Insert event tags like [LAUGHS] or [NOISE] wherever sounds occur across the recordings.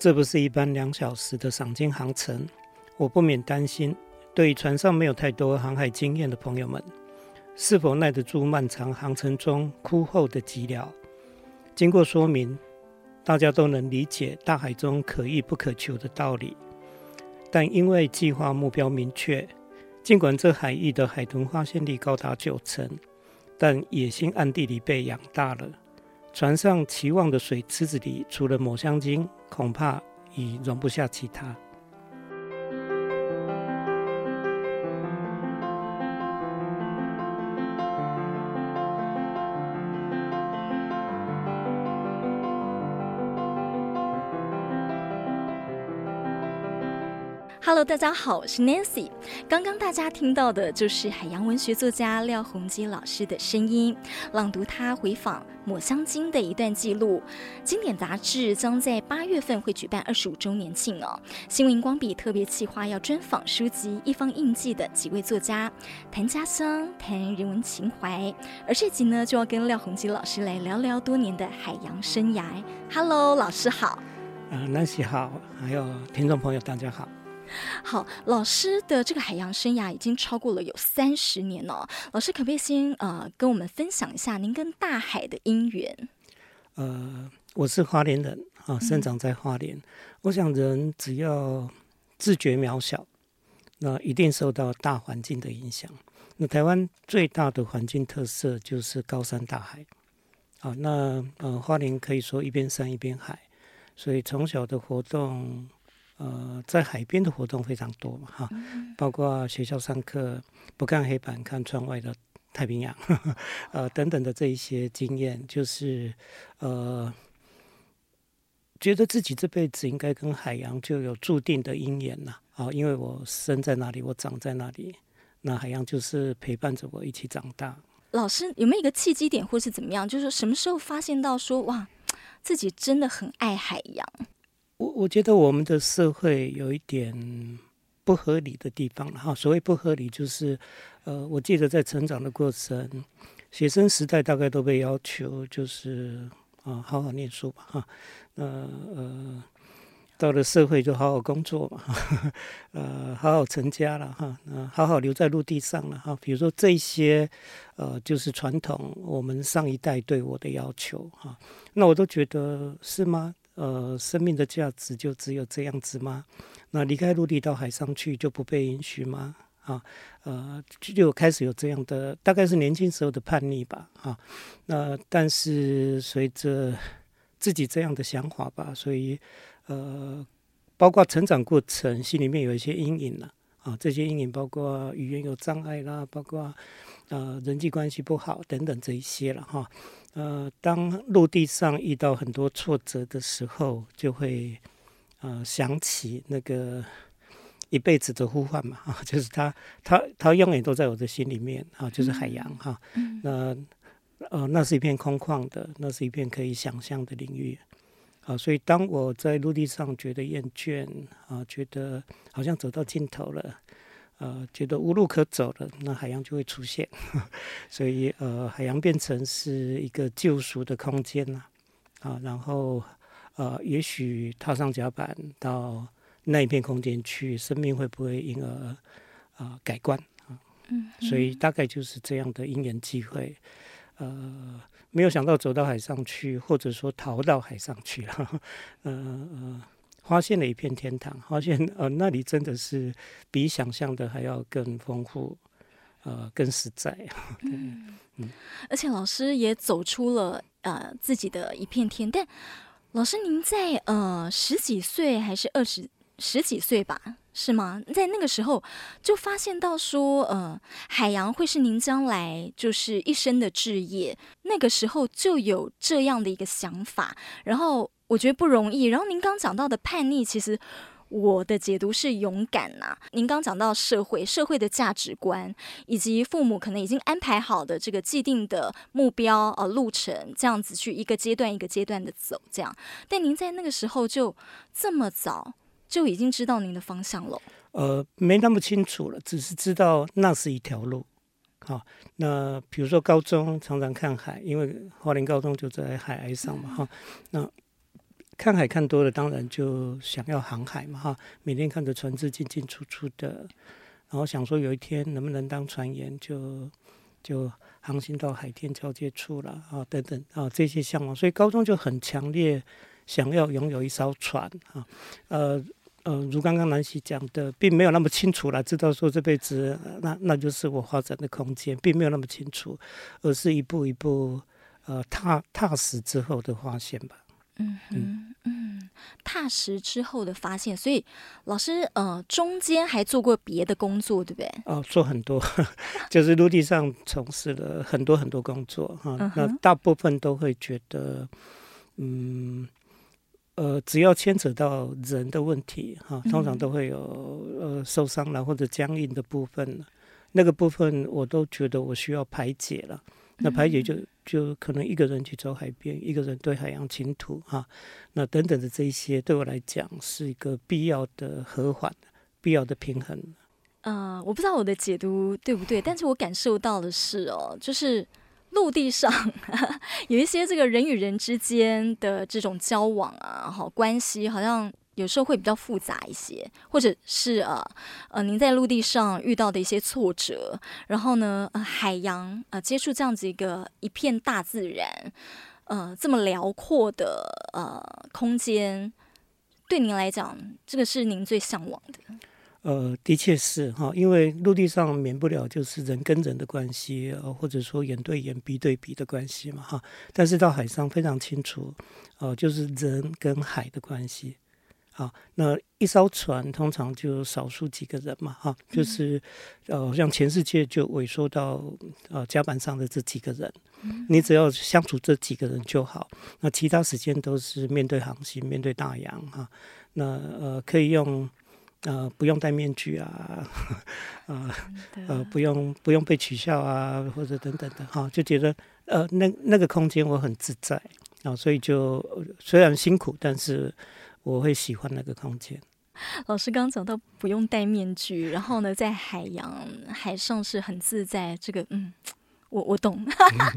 这不是一般两小时的赏金航程，我不免担心，对于船上没有太多航海经验的朋友们，是否耐得住漫长航程中枯后的寂寥？经过说明，大家都能理解大海中可遇不可求的道理。但因为计划目标明确，尽管这海域的海豚发现率高达九成，但野心暗地里被养大了。船上期望的水池子里，除了抹香鲸，恐怕已容不下其他。Hello，大家好，我是 Nancy。刚刚大家听到的就是海洋文学作家廖鸿基老师的声音，朗读他回访抹香鲸的一段记录。经典杂志将在八月份会举办二十五周年庆哦。新闻荧光笔特别企划要专访书籍《一方印记》的几位作家，谈家乡，谈人文情怀。而这集呢，就要跟廖鸿基老师来聊聊多年的海洋生涯。Hello，老师好。呃，Nancy 好，还有听众朋友大家好。好，老师的这个海洋生涯已经超过了有三十年了。老师可不可以先呃跟我们分享一下您跟大海的因缘？呃，我是花莲人啊，生长在花莲。嗯、我想人只要自觉渺小，那一定受到大环境的影响。那台湾最大的环境特色就是高山大海。啊，那呃花莲可以说一边山一边海，所以从小的活动。呃，在海边的活动非常多嘛，哈，包括学校上课不看黑板，看窗外的太平洋，呵 [LAUGHS] 呵呃，等等的这一些经验，就是呃，觉得自己这辈子应该跟海洋就有注定的姻缘呐，啊，因为我生在那里，我长在那里，那海洋就是陪伴着我一起长大。老师有没有一个契机点，或是怎么样？就是什么时候发现到说，哇，自己真的很爱海洋？我我觉得我们的社会有一点不合理的地方了哈。所谓不合理，就是呃，我记得在成长的过程，学生时代大概都被要求就是啊，好好念书吧哈。那呃，到了社会就好好工作嘛，哈，呃，好好成家了哈，那好好留在陆地上了哈。比如说这些呃，就是传统我们上一代对我的要求哈，那我都觉得是吗？呃，生命的价值就只有这样子吗？那离开陆地到海上去就不被允许吗？啊，呃，就开始有这样的，大概是年轻时候的叛逆吧。啊，那但是随着自己这样的想法吧，所以呃，包括成长过程，心里面有一些阴影了。啊，这些阴影包括语言有障碍啦，包括呃人际关系不好等等这一些了哈。呃，当陆地上遇到很多挫折的时候，就会呃想起那个一辈子的呼唤嘛，啊，[LAUGHS] 就是他他他永远都在我的心里面啊，就是海洋哈。嗯、那呃，那是一片空旷的，那是一片可以想象的领域啊。所以当我在陆地上觉得厌倦啊，觉得好像走到尽头了。呃，觉得无路可走了，那海洋就会出现，[LAUGHS] 所以呃，海洋变成是一个救赎的空间呐，啊，然后呃，也许踏上甲板到那一片空间去，生命会不会因而啊、呃、改观啊？嗯，所以大概就是这样的因缘机会，呃，没有想到走到海上去，或者说逃到海上去了，呃 [LAUGHS] 呃。发现了一片天堂，[LAUGHS] 发现呃那里真的是比想象的还要更丰富，呃更实在。[LAUGHS] 嗯嗯，而且老师也走出了呃自己的一片天。但老师您在呃十几岁还是二十十几岁吧？是吗？在那个时候就发现到说呃海洋会是您将来就是一生的志业。那个时候就有这样的一个想法，然后。我觉得不容易。然后您刚讲到的叛逆，其实我的解读是勇敢呐、您刚讲到社会、社会的价值观，以及父母可能已经安排好的这个既定的目标呃路程，这样子去一个阶段一个阶段的走，这样。但您在那个时候就这么早就已经知道您的方向了？呃，没那么清楚了，只是知道那是一条路。好，那比如说高中常常看海，因为华林高中就在海岸上嘛，哈、那。看海看多了，当然就想要航海嘛哈，每天看着船只进进出出的，然后想说有一天能不能当船员就，就航行到海天交界处了啊等等啊这些向往，所以高中就很强烈想要拥有一艘船啊，呃呃，如刚刚南希讲的，并没有那么清楚了，知道说这辈子那那就是我发展的空间，并没有那么清楚，而是一步一步呃踏踏实之后的发现吧。嗯嗯嗯，踏实之后的发现，所以老师呃中间还做过别的工作，对不对？哦，做很多，[LAUGHS] 就是陆地上从事了很多很多工作哈。嗯、那大部分都会觉得，嗯呃，只要牵扯到人的问题哈，通常都会有呃受伤了或者僵硬的部分，那个部分我都觉得我需要排解了。那排解就就可能一个人去走海边，一个人对海洋倾吐哈，那等等的这一些对我来讲是一个必要的和缓，必要的平衡。呃，我不知道我的解读对不对，但是我感受到的是哦，就是陆地上 [LAUGHS] 有一些这个人与人之间的这种交往啊，好关系好像。有时候会比较复杂一些，或者是呃呃，您在陆地上遇到的一些挫折，然后呢，呃，海洋呃，接触这样子一个一片大自然，呃，这么辽阔的呃空间，对您来讲，这个是您最向往的？呃，的确是哈，因为陆地上免不了就是人跟人的关系，呃，或者说眼对眼、鼻对鼻的关系嘛哈。但是到海上非常清楚，呃，就是人跟海的关系。啊，那一艘船通常就少数几个人嘛，哈，就是呃，像全世界就萎缩到呃甲板上的这几个人，你只要相处这几个人就好，那其他时间都是面对航行，面对大洋哈，那呃可以用呃不用戴面具啊，啊呃，呃不用不用被取笑啊，或者等等的哈，就觉得呃那那个空间我很自在啊，所以就虽然辛苦，但是。我会喜欢那个空间。老师刚刚讲到不用戴面具，然后呢，在海洋海上是很自在。这个，嗯，我我懂。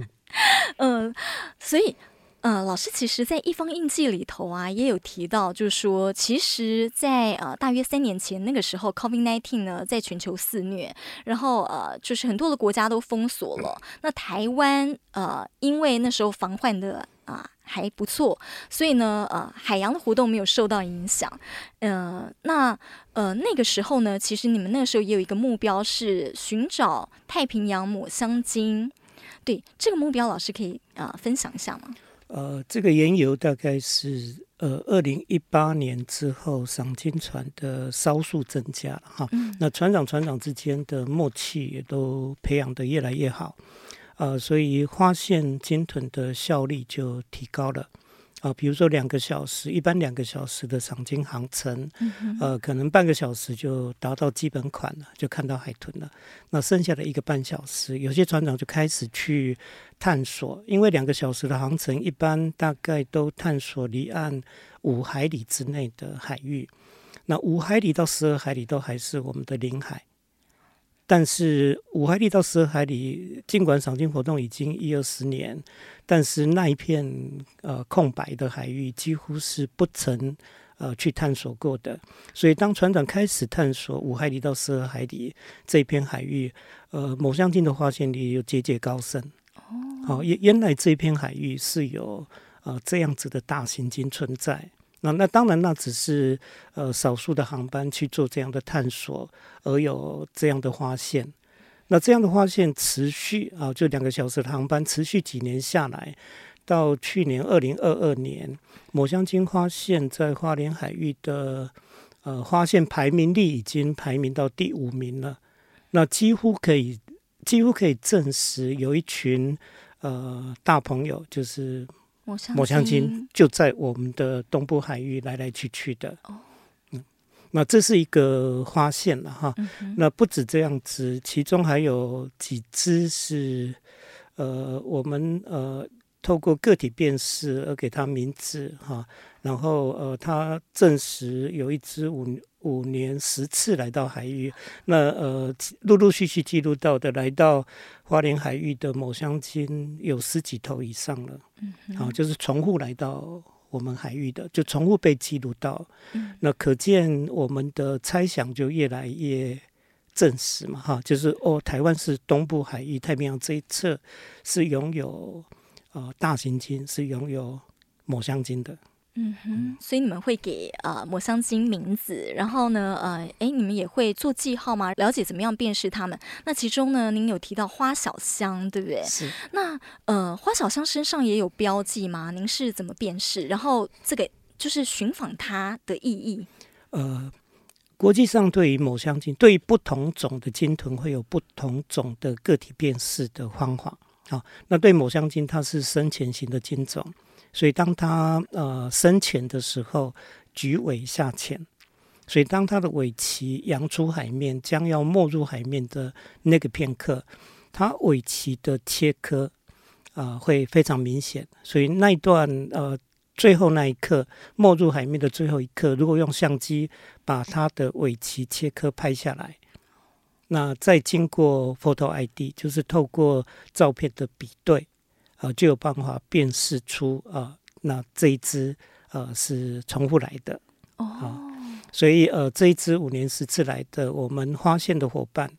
[LAUGHS] 嗯、呃，所以，呃，老师其实，在一方印记里头啊，也有提到，就是说，其实在，在呃大约三年前那个时候，COVID-19 呢，在全球肆虐，然后呃，就是很多的国家都封锁了。那台湾呃，因为那时候防患的啊。还不错，所以呢，呃，海洋的活动没有受到影响。呃，那呃那个时候呢，其实你们那个时候也有一个目标是寻找太平洋抹香鲸。对，这个目标，老师可以啊、呃、分享一下吗？呃，这个缘由大概是呃二零一八年之后，赏金船的艘数增加了哈。嗯、那船长船长之间的默契也都培养的越来越好。呃，所以发现鲸豚的效率就提高了啊、呃。比如说两个小时，一般两个小时的赏鲸航程，嗯、呃，可能半个小时就达到基本款了，就看到海豚了。那剩下的一个半小时，有些船长就开始去探索，因为两个小时的航程，一般大概都探索离岸五海里之内的海域。那五海里到十二海里都还是我们的领海。但是五海里到十二海里，尽管赏金活动已经一二十年，但是那一片呃空白的海域几乎是不曾呃去探索过的。所以当船长开始探索五海里到十二海里这一片海域，呃，抹香鲸的发现率又节节高升。哦，原原来这一片海域是有呃这样子的大型鲸存在。那那当然，那只是呃少数的航班去做这样的探索，而有这样的发现。那这样的发现持续啊，就两个小时的航班持续几年下来，到去年二零二二年，抹香鲸发现在花莲海域的呃发现排名率已经排名到第五名了。那几乎可以几乎可以证实，有一群呃大朋友就是。抹香鲸。就在我们的东部海域来来去去的，嗯，那这是一个发现了哈。那不止这样子，其中还有几只是，呃，我们呃透过个体辨识而给它名字哈。然后呃，它证实有一只五五年十次来到海域，那呃陆陆续续记录到的来到花莲海域的抹香鲸有十几头以上了，嗯好，啊，就是重复来到我们海域的，就重复被记录到。嗯，那可见我们的猜想就越来越证实嘛，哈，就是哦，台湾是东部海域太平洋这一侧是拥有呃大型鲸，是拥有抹香鲸的。嗯哼，所以你们会给呃抹香鲸名字，然后呢，呃，哎，你们也会做记号吗？了解怎么样辨识它们？那其中呢，您有提到花小香，对不对？是。那呃，花小香身上也有标记吗？您是怎么辨识？然后这个就是寻访它的意义？呃，国际上对于抹香鲸，对于不同种的鲸豚会有不同种的个体辨识的方法。好、哦，那对抹香鲸，它是深潜型的鲸种。所以，当它呃深潜的时候，举尾下潜，所以当它的尾鳍扬出海面，将要没入海面的那个片刻，它尾鳍的切割啊、会非常明显。所以那一段呃最后那一刻没入海面的最后一刻，如果用相机把它的尾鳍切割拍下来，那再经过 Photo ID，就是透过照片的比对。呃，就有办法辨识出啊，那这一只呃是重复来的哦、呃，所以呃这一只五年十次来的我们发现的伙伴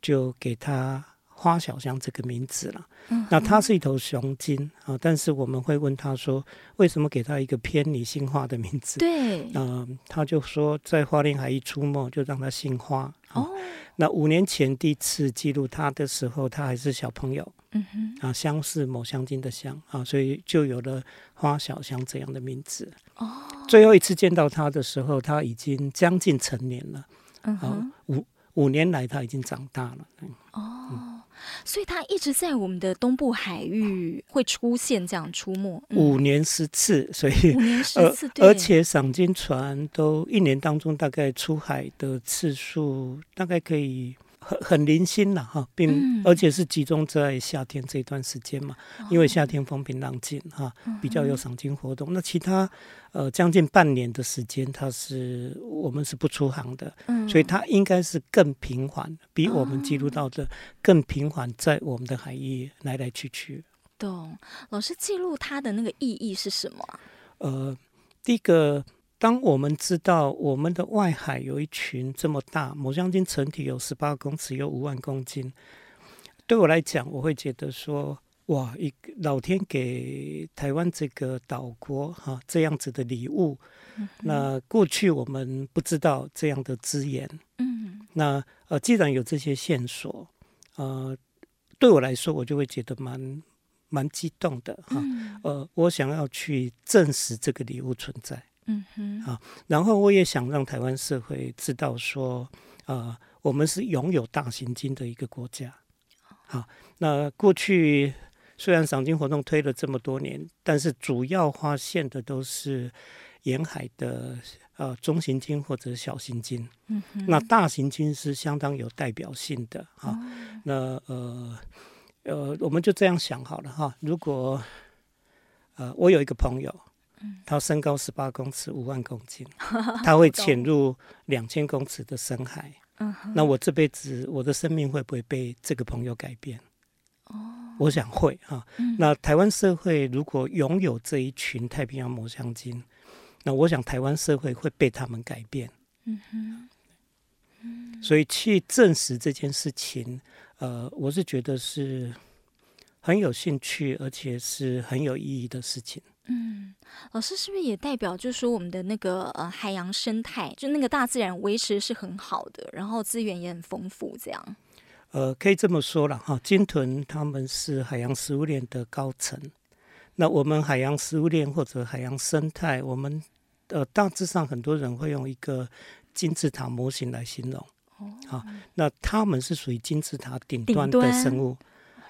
就给它花小香这个名字了。嗯、那它是一头雄鲸啊、呃，但是我们会问他说，为什么给它一个偏女性化的名字？对，嗯、呃，他就说在花莲海一出没，就让它姓花。呃、哦，那五年前第一次记录它的时候，它还是小朋友。嗯哼，啊，香是某香精的香啊，所以就有了花小香这样的名字。哦，最后一次见到他的时候，他已经将近成年了。嗯哼，啊、五五年来他已经长大了。嗯哦，嗯、所以他一直在我们的东部海域会出现这样出没。嗯、五年十次，所以五年十次，而且赏金船都一年当中大概出海的次数大概可以。很很零星了哈，并而且是集中在夏天这段时间嘛，嗯、因为夏天风平浪静哈，比较有赏金活动。嗯、那其他呃将近半年的时间，它是我们是不出航的，嗯、所以它应该是更频繁，比我们记录到的更频繁，在我们的海域来来去去。懂，老师记录它的那个意义是什么？呃，第一个。当我们知道我们的外海有一群这么大抹香鲸，成体有十八公尺，有五万公斤，对我来讲，我会觉得说，哇，一个老天给台湾这个岛国哈、啊、这样子的礼物。嗯、那过去我们不知道这样的资源，嗯，那呃，既然有这些线索，呃，对我来说，我就会觉得蛮蛮激动的哈，啊嗯、呃，我想要去证实这个礼物存在。嗯哼，啊，然后我也想让台湾社会知道说，呃，我们是拥有大型鲸的一个国家。好，那过去虽然赏金活动推了这么多年，但是主要发现的都是沿海的呃中型鲸或者小型鲸。嗯哼，那大型鲸是相当有代表性的。啊，哦，那呃呃，我们就这样想好了哈，如果呃我有一个朋友。他身高十八公尺，五万公斤，[LAUGHS] 他会潜入两千公尺的深海。那我这辈子，我的生命会不会被这个朋友改变？我想会哈。那台湾社会如果拥有这一群太平洋抹香鲸，那我想台湾社会会被他们改变。所以去证实这件事情，呃，我是觉得是很有兴趣，而且是很有意义的事情。嗯，老师是不是也代表，就是说我们的那个呃海洋生态，就那个大自然维持是很好的，然后资源也很丰富，这样？呃，可以这么说了哈，鲸豚他们是海洋食物链的高层。那我们海洋食物链或者海洋生态，我们呃大致上很多人会用一个金字塔模型来形容。哦，好，那他们是属于金字塔顶端的生物，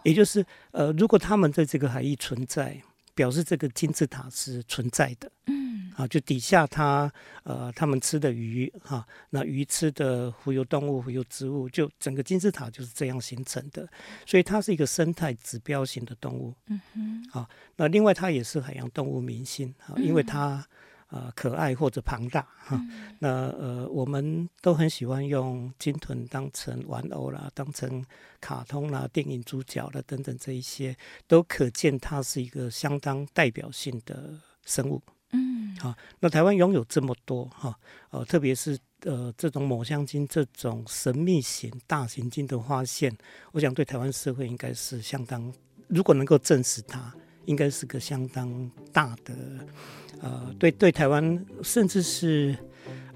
也就是呃，如果他们在这个海域存在。表示这个金字塔是存在的，嗯，啊，就底下它，呃，他们吃的鱼，哈、啊，那鱼吃的浮游动物、浮游植物，就整个金字塔就是这样形成的，所以它是一个生态指标型的动物，嗯哼，啊，那另外它也是海洋动物明星，啊，因为它。呃，可爱或者庞大哈，嗯、那呃，我们都很喜欢用鲸豚当成玩偶啦，当成卡通啦、电影主角啦等等，这一些都可见它是一个相当代表性的生物。嗯。好，那台湾拥有这么多哈，呃，特别是呃这种抹香鲸这种神秘型大型鲸的发现，我想对台湾社会应该是相当，如果能够证实它，应该是个相当大的，呃，对对台湾，甚至是。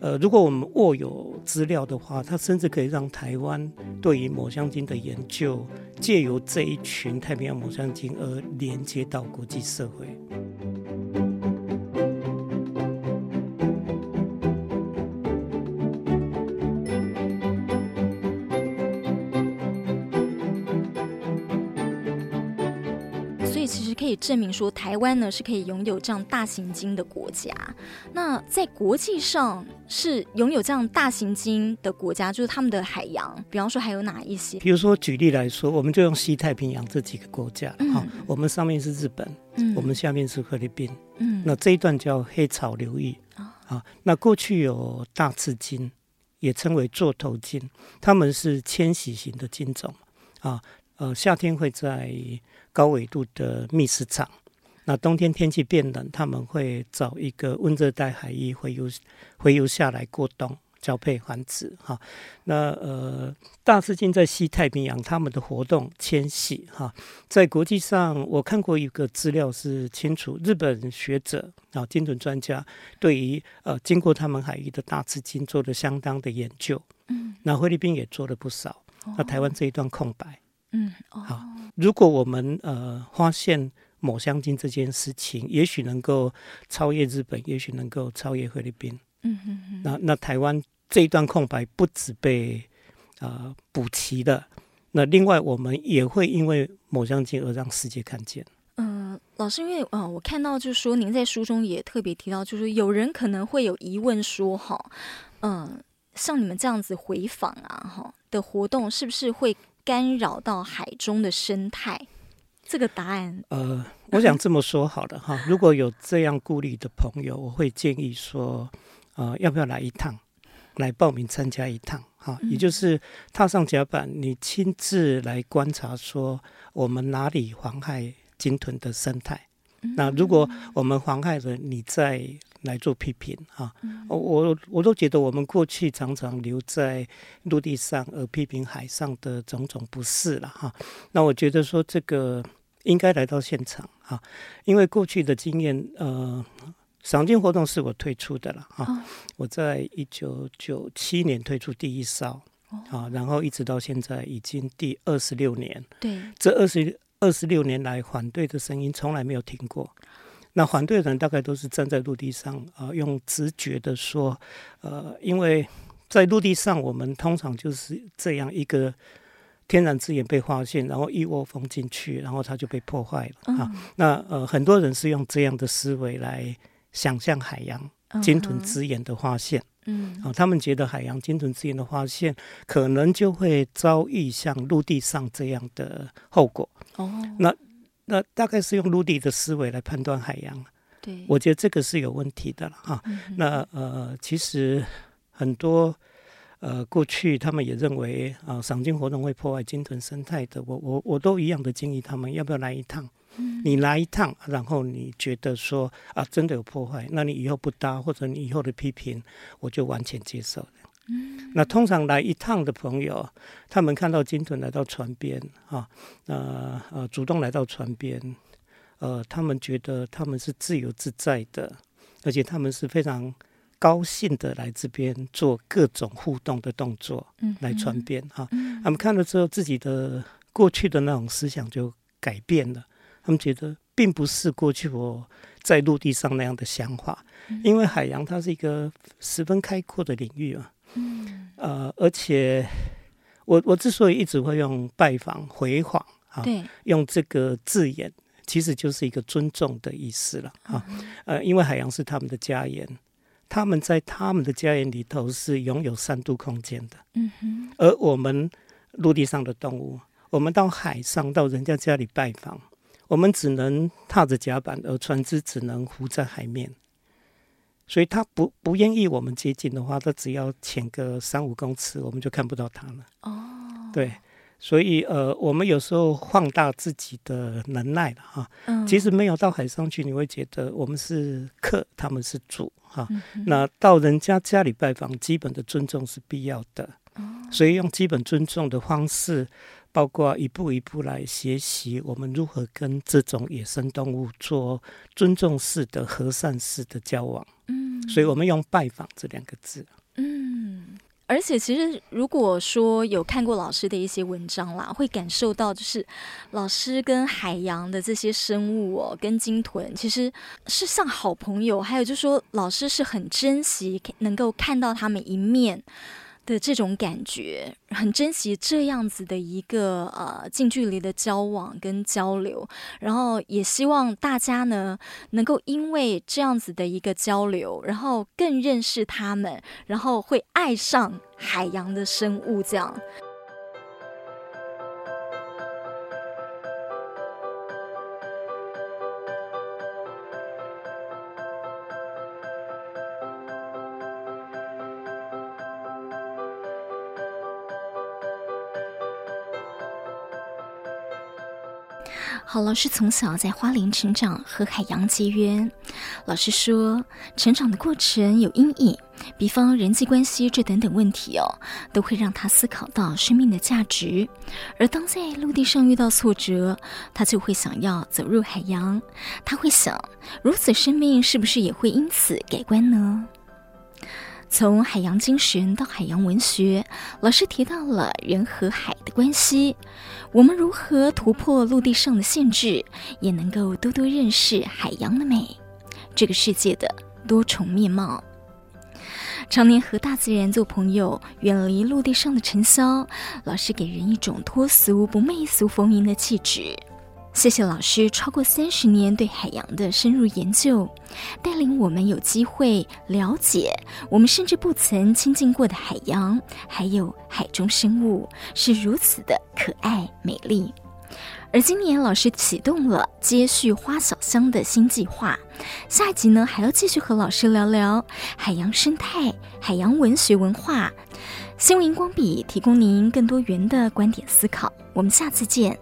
呃，如果我们握有资料的话，它甚至可以让台湾对于抹香鲸的研究，借由这一群太平洋抹香鲸而连接到国际社会。证明说，台湾呢是可以拥有这样大型鲸的国家。那在国际上是拥有这样大型鲸的国家，就是他们的海洋，比方说还有哪一些？比如说举例来说，我们就用西太平洋这几个国家，哈、嗯，我们上面是日本，嗯，我们下面是菲律宾，嗯，那这一段叫黑潮流域，啊、哦，那过去有大翅鲸，也称为座头鲸，它们是迁徙型的鲸种，啊，呃，夏天会在。高纬度的觅食场，那冬天天气变冷，他们会找一个温热带海域回游回游下来过冬，交配繁殖。哈，那呃，大翅鲸在西太平洋，他们的活动迁徙哈，在国际上我看过一个资料是清楚，日本学者啊，精准专家对于呃经过他们海域的大翅鲸做了相当的研究。嗯，那菲律宾也做了不少。那台湾这一段空白。嗯，好。如果我们呃发现抹香鲸这件事情，也许能够超越日本，也许能够超越菲律宾。嗯哼哼。那那台湾这一段空白不止被呃补齐了，那另外我们也会因为抹香鲸而让世界看见。嗯、呃，老师，因为呃我看到就是说您在书中也特别提到，就是有人可能会有疑问说哈，嗯、呃，像你们这样子回访啊哈的活动，是不是会？干扰到海中的生态，这个答案呃，我想这么说好了哈。[LAUGHS] 如果有这样顾虑的朋友，我会建议说，呃，要不要来一趟，来报名参加一趟哈，也就是踏上甲板，你亲自来观察说我们哪里妨害鲸豚的生态。那如果我们妨害了，你再来做批评啊！我我都觉得我们过去常常留在陆地上而批评海上的种种不适了哈。那我觉得说这个应该来到现场啊，因为过去的经验，呃，赏金活动是我推出的了哈。我在一九九七年推出第一艘啊，然后一直到现在已经第二十六年。对，这二十。二十六年来，反对的声音从来没有停过。那反对的人大概都是站在陆地上啊、呃，用直觉的说，呃，因为在陆地上，我们通常就是这样一个天然资源被发现，然后一窝蜂进去，然后它就被破坏了、嗯、啊。那呃，很多人是用这样的思维来想象海洋鲸豚资源的发现。嗯，啊，他们觉得海洋鲸豚资源的发现，可能就会遭遇像陆地上这样的后果。哦，那那大概是用陆地的思维来判断海洋。对，我觉得这个是有问题的了哈。嗯、那呃，其实很多呃过去他们也认为啊，赏金活动会破坏鲸豚生态的。我我我都一样的建议他们，要不要来一趟？你来一趟，然后你觉得说啊，真的有破坏，那你以后不搭，或者你以后的批评，我就完全接受了。嗯，那通常来一趟的朋友，他们看到鲸豚来到船边，啊，呃呃，主动来到船边，呃，他们觉得他们是自由自在的，而且他们是非常高兴的来这边做各种互动的动作，嗯，来船边哈，他们看了之后，自己的过去的那种思想就改变了。他们觉得并不是过去我在陆地上那样的想法，因为海洋它是一个十分开阔的领域啊。嗯，呃，而且我我之所以一直会用拜访、回访啊，用这个字眼，其实就是一个尊重的意思了啊。呃，因为海洋是他们的家园，他们在他们的家园里头是拥有三度空间的。嗯哼，而我们陆地上的动物，我们到海上到人家家里拜访。我们只能踏着甲板，而船只只能浮在海面，所以他不不愿意我们接近的话，他只要潜个三五公尺，我们就看不到他了。哦，对，所以呃，我们有时候放大自己的能耐了哈。嗯。其实没有到海上去，你会觉得我们是客，他们是主哈。嗯、那到人家家里拜访，基本的尊重是必要的。哦、所以用基本尊重的方式。包括一步一步来学习，我们如何跟这种野生动物做尊重式的、和善式的交往。嗯，所以我们用“拜访”这两个字。嗯，而且其实如果说有看过老师的一些文章啦，会感受到就是老师跟海洋的这些生物哦，跟鲸豚其实是像好朋友。还有就是说，老师是很珍惜能够看到他们一面。的这种感觉，很珍惜这样子的一个呃近距离的交往跟交流，然后也希望大家呢能够因为这样子的一个交流，然后更认识他们，然后会爱上海洋的生物这样。好，老师从小在花莲成长，和海洋结缘。老师说，成长的过程有阴影，比方人际关系这等等问题哦，都会让他思考到生命的价值。而当在陆地上遇到挫折，他就会想要走入海洋。他会想，如此生命是不是也会因此改观呢？从海洋精神到海洋文学，老师提到了人和海的关系。我们如何突破陆地上的限制，也能够多多认识海洋的美，这个世界的多重面貌。常年和大自然做朋友，远离陆地上的尘嚣，老师给人一种脱俗不媚俗逢迎的气质。谢谢老师超过三十年对海洋的深入研究，带领我们有机会了解我们甚至不曾亲近过的海洋，还有海中生物是如此的可爱美丽。而今年老师启动了接续花小香的新计划，下一集呢还要继续和老师聊聊海洋生态、海洋文学文化。新闻荧光笔提供您更多元的观点思考，我们下次见。